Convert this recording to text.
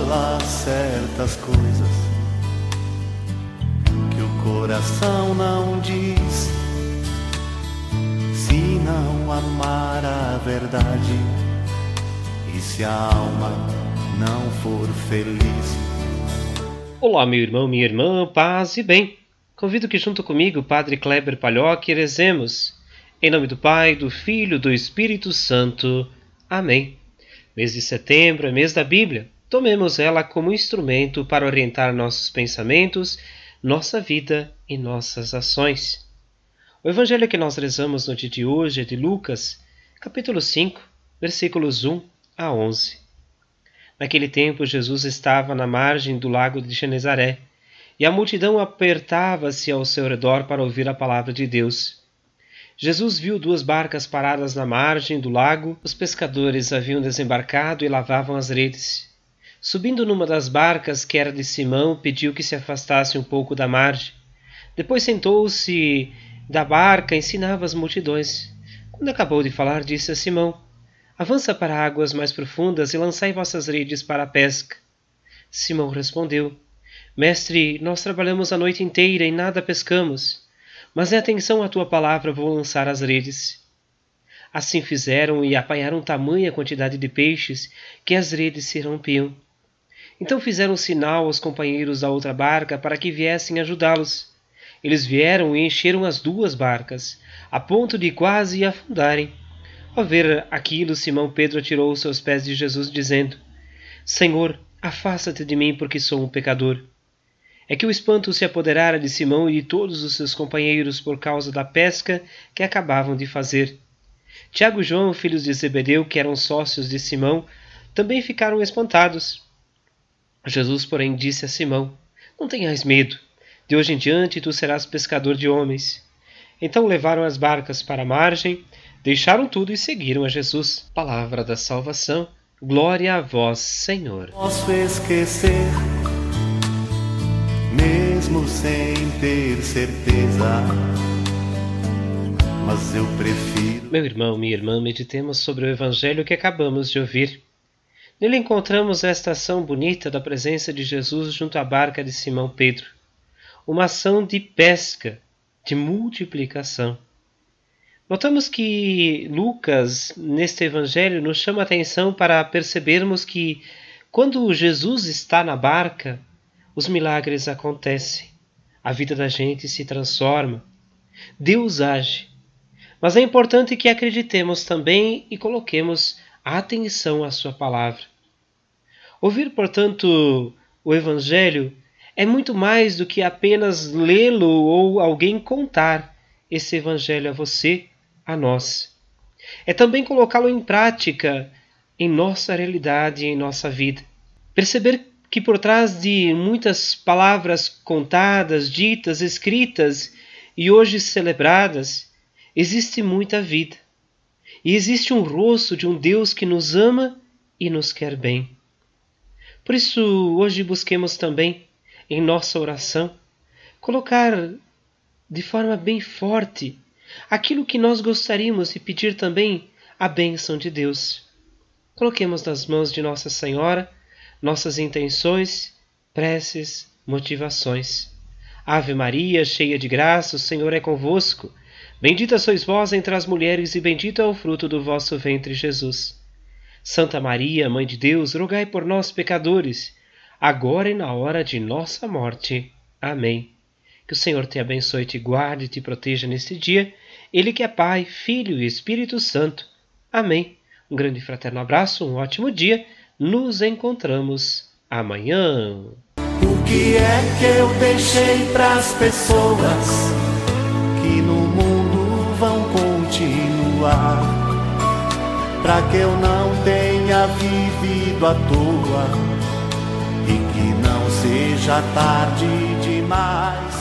fala certas coisas que o coração não diz. Se não amar a verdade e se a alma não for feliz. Olá, meu irmão, minha irmã, paz e bem. Convido que junto comigo, Padre Kleber Palhoque, rezemos. Em nome do Pai, do Filho, do Espírito Santo. Amém. Mês de setembro é mês da Bíblia. Tomemos ela como instrumento para orientar nossos pensamentos, nossa vida e nossas ações. O evangelho que nós rezamos no dia de hoje é de Lucas, capítulo 5, versículos 1 a 11. Naquele tempo, Jesus estava na margem do lago de Genezaré, e a multidão apertava-se ao seu redor para ouvir a palavra de Deus. Jesus viu duas barcas paradas na margem do lago. Os pescadores haviam desembarcado e lavavam as redes. Subindo numa das barcas, que era de Simão, pediu que se afastasse um pouco da margem. Depois sentou-se da barca e ensinava as multidões. Quando acabou de falar, disse a Simão: Avança para águas mais profundas e lançai vossas redes para a pesca. Simão respondeu: Mestre, nós trabalhamos a noite inteira e nada pescamos mas em atenção à tua palavra vou lançar as redes. Assim fizeram e apanharam tamanha quantidade de peixes que as redes se rompiam. Então fizeram sinal aos companheiros da outra barca para que viessem ajudá-los. Eles vieram e encheram as duas barcas, a ponto de quase afundarem. Ao ver aquilo, Simão Pedro atirou os seus pés de Jesus, dizendo: Senhor, afasta-te de mim, porque sou um pecador é que o espanto se apoderara de Simão e de todos os seus companheiros por causa da pesca que acabavam de fazer. Tiago e João, filhos de Zebedeu, que eram sócios de Simão, também ficaram espantados. Jesus, porém, disse a Simão: Não tenhas medo. De hoje em diante tu serás pescador de homens. Então levaram as barcas para a margem, deixaram tudo e seguiram a Jesus. Palavra da salvação. Glória a vós, Senhor. Posso esquecer mesmo sem ter certeza. Mas eu prefiro. Meu irmão, minha irmã, meditemos sobre o evangelho que acabamos de ouvir. Nele encontramos esta ação bonita da presença de Jesus junto à barca de Simão Pedro. Uma ação de pesca, de multiplicação. Notamos que Lucas, neste evangelho, nos chama a atenção para percebermos que, quando Jesus está na barca, os milagres acontecem, a vida da gente se transforma, Deus age. Mas é importante que acreditemos também e coloquemos atenção à Sua palavra. Ouvir, portanto, o Evangelho é muito mais do que apenas lê-lo ou alguém contar esse Evangelho a você, a nós. É também colocá-lo em prática em nossa realidade, em nossa vida. Perceber que por trás de muitas palavras contadas, ditas, escritas e hoje celebradas, existe muita vida. E existe um rosto de um Deus que nos ama e nos quer bem. Por isso, hoje busquemos também, em nossa oração, colocar de forma bem forte aquilo que nós gostaríamos de pedir também a bênção de Deus. Coloquemos nas mãos de Nossa Senhora nossas intenções, preces, motivações. Ave Maria, cheia de graça, o Senhor é convosco. Bendita sois vós entre as mulheres, e bendito é o fruto do vosso ventre, Jesus. Santa Maria, Mãe de Deus, rogai por nós, pecadores, agora e na hora de nossa morte. Amém. Que o Senhor te abençoe, te guarde e te proteja neste dia. Ele que é Pai, Filho e Espírito Santo. Amém. Um grande fraterno abraço, um ótimo dia nos encontramos amanhã. O que é que eu deixei pras pessoas que vão continuar? Pra que eu não tenha vivido à toa e que não seja tarde demais.